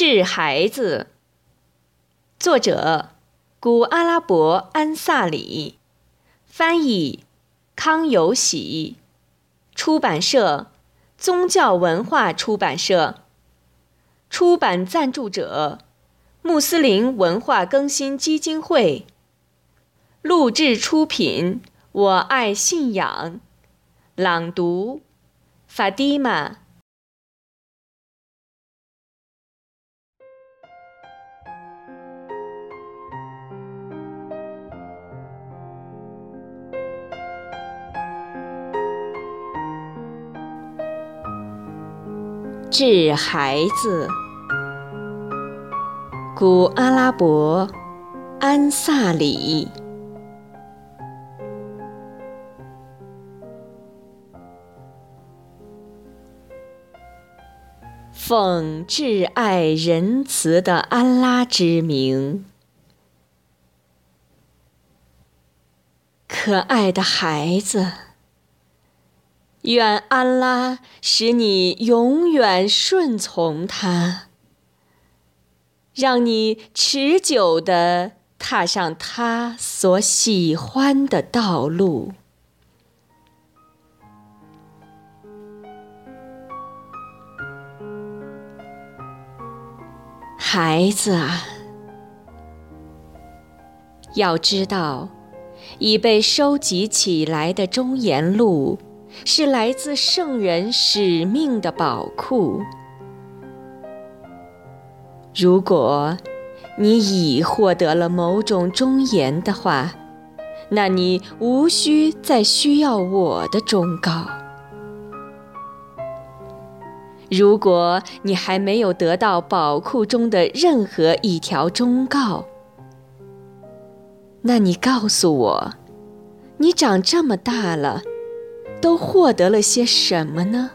治孩子，作者古阿拉伯安萨里，翻译康有喜，出版社宗教文化出版社，出版赞助者穆斯林文化更新基金会，录制出品我爱信仰，朗读法蒂玛。治孩子，古阿拉伯安萨里，奉挚爱仁慈的安拉之名，可爱的孩子。愿安拉使你永远顺从他，让你持久地踏上他所喜欢的道路。孩子啊，要知道，已被收集起来的忠言录。是来自圣人使命的宝库。如果你已获得了某种忠言的话，那你无需再需要我的忠告。如果你还没有得到宝库中的任何一条忠告，那你告诉我，你长这么大了。都获得了些什么呢？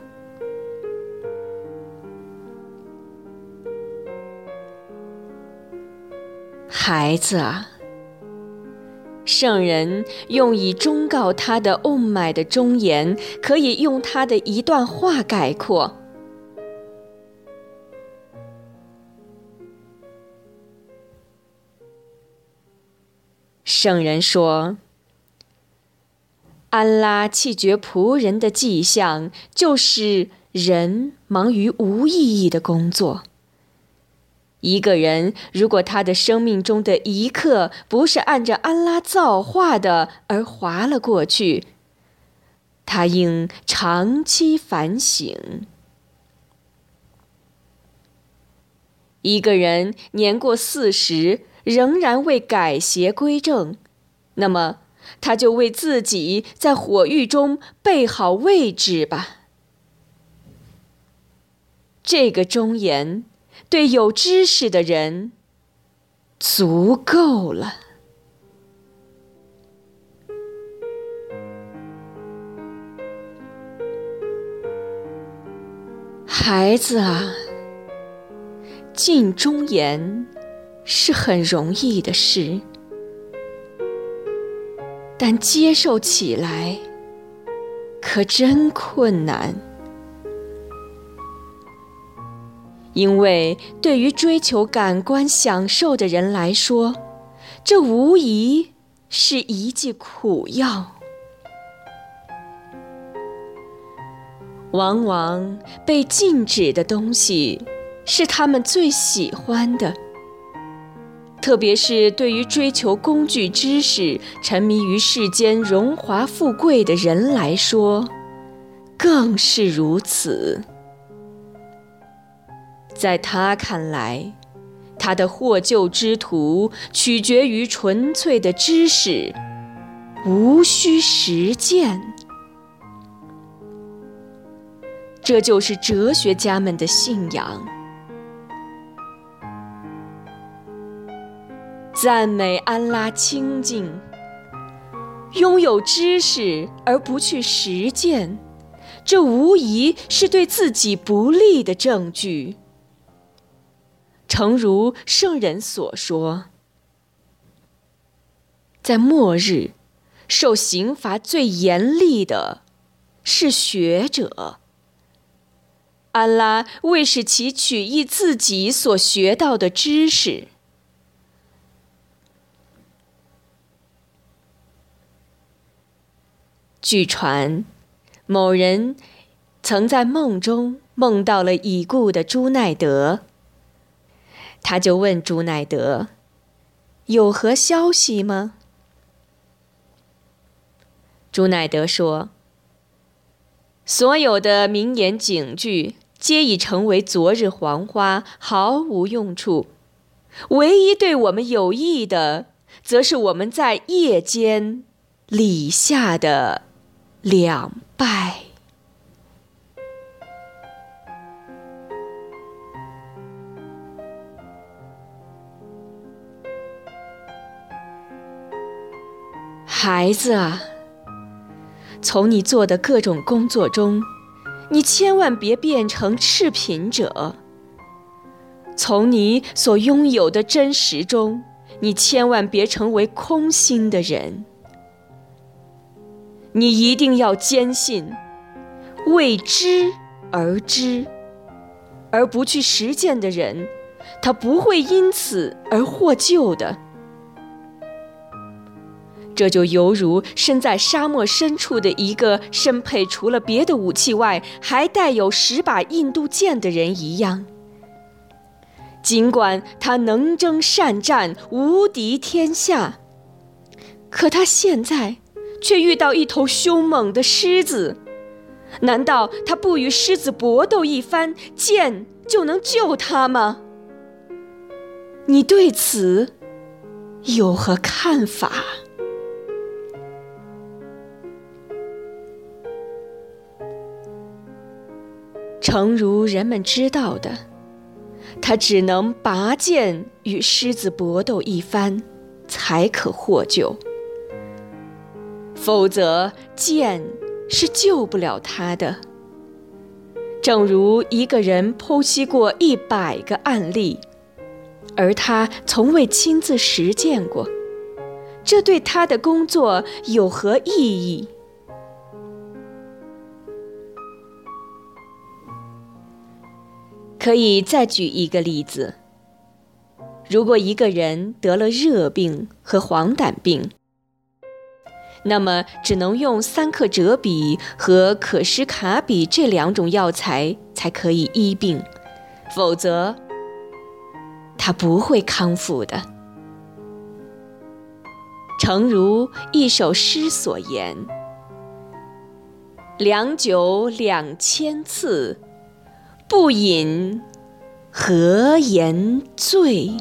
孩子啊，圣人用以忠告他的欧麦的忠言，可以用他的一段话概括。圣人说。安拉弃绝仆人的迹象，就是人忙于无意义的工作。一个人如果他的生命中的一刻不是按着安拉造化的而划了过去，他应长期反省。一个人年过四十仍然未改邪归正，那么。他就为自己在火狱中备好位置吧。这个忠言对有知识的人足够了。孩子啊，尽忠言是很容易的事。但接受起来可真困难，因为对于追求感官享受的人来说，这无疑是一剂苦药。往往被禁止的东西，是他们最喜欢的。特别是对于追求工具知识、沉迷于世间荣华富贵的人来说，更是如此。在他看来，他的获救之途取决于纯粹的知识，无需实践。这就是哲学家们的信仰。赞美安拉清净，拥有知识而不去实践，这无疑是对自己不利的证据。诚如圣人所说，在末日，受刑罚最严厉的是学者，安拉为使其取义自己所学到的知识。据传，某人曾在梦中梦到了已故的朱奈德，他就问朱奈德：“有何消息吗？”朱奈德说：“所有的名言警句。”皆已成为昨日黄花，毫无用处。唯一对我们有益的，则是我们在夜间礼下的两败。孩子啊，从你做的各种工作中。你千万别变成赤贫者。从你所拥有的真实中，你千万别成为空心的人。你一定要坚信，为知而知，而不去实践的人，他不会因此而获救的。这就犹如身在沙漠深处的一个身配除了别的武器外还带有十把印度剑的人一样。尽管他能征善战，无敌天下，可他现在却遇到一头凶猛的狮子。难道他不与狮子搏斗一番，剑就能救他吗？你对此有何看法？诚如人们知道的，他只能拔剑与狮子搏斗一番，才可获救。否则，剑是救不了他的。正如一个人剖析过一百个案例，而他从未亲自实践过，这对他的工作有何意义？可以再举一个例子：如果一个人得了热病和黄疸病，那么只能用三克折比和可施卡比这两种药材才可以医病，否则他不会康复的。诚如一首诗所言：“良酒两千次。”不饮，何言醉？